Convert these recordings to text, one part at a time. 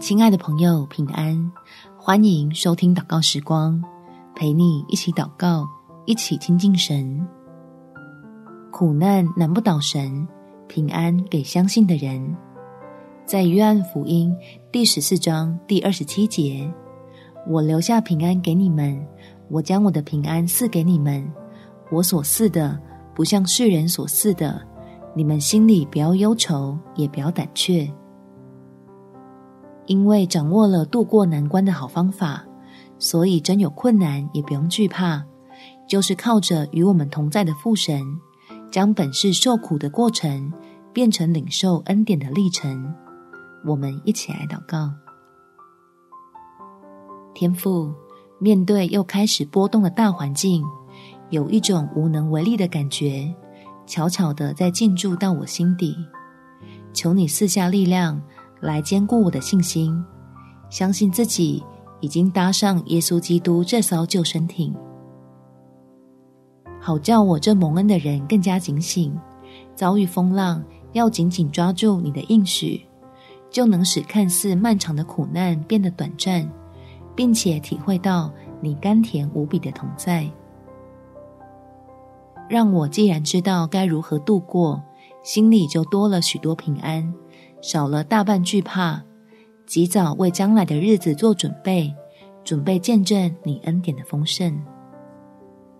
亲爱的朋友，平安！欢迎收听祷告时光，陪你一起祷告，一起亲近神。苦难难不倒神，平安给相信的人。在约翰福音第十四章第二十七节，我留下平安给你们，我将我的平安赐给你们。我所赐的，不像世人所赐的。你们心里不要忧愁，也不要胆怯。因为掌握了度过难关的好方法，所以真有困难也不用惧怕，就是靠着与我们同在的父神，将本是受苦的过程变成领受恩典的历程。我们一起来祷告。天父，面对又开始波动的大环境，有一种无能为力的感觉，悄悄地在进驻到我心底。求你赐下力量。来坚固我的信心，相信自己已经搭上耶稣基督这艘救生艇，好叫我这蒙恩的人更加警醒，遭遇风浪要紧紧抓住你的应许，就能使看似漫长的苦难变得短暂，并且体会到你甘甜无比的同在。让我既然知道该如何度过，心里就多了许多平安。少了大半惧怕，及早为将来的日子做准备，准备见证你恩典的丰盛。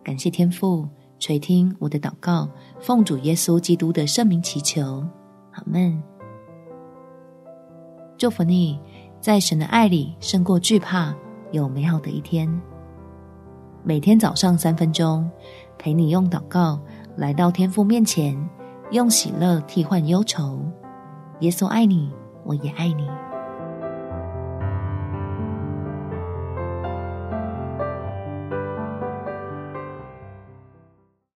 感谢天父垂听我的祷告，奉主耶稣基督的圣名祈求，阿门。祝福你，在神的爱里胜过惧怕，有美好的一天。每天早上三分钟，陪你用祷告来到天父面前，用喜乐替换忧愁。耶稣爱你，我也爱你。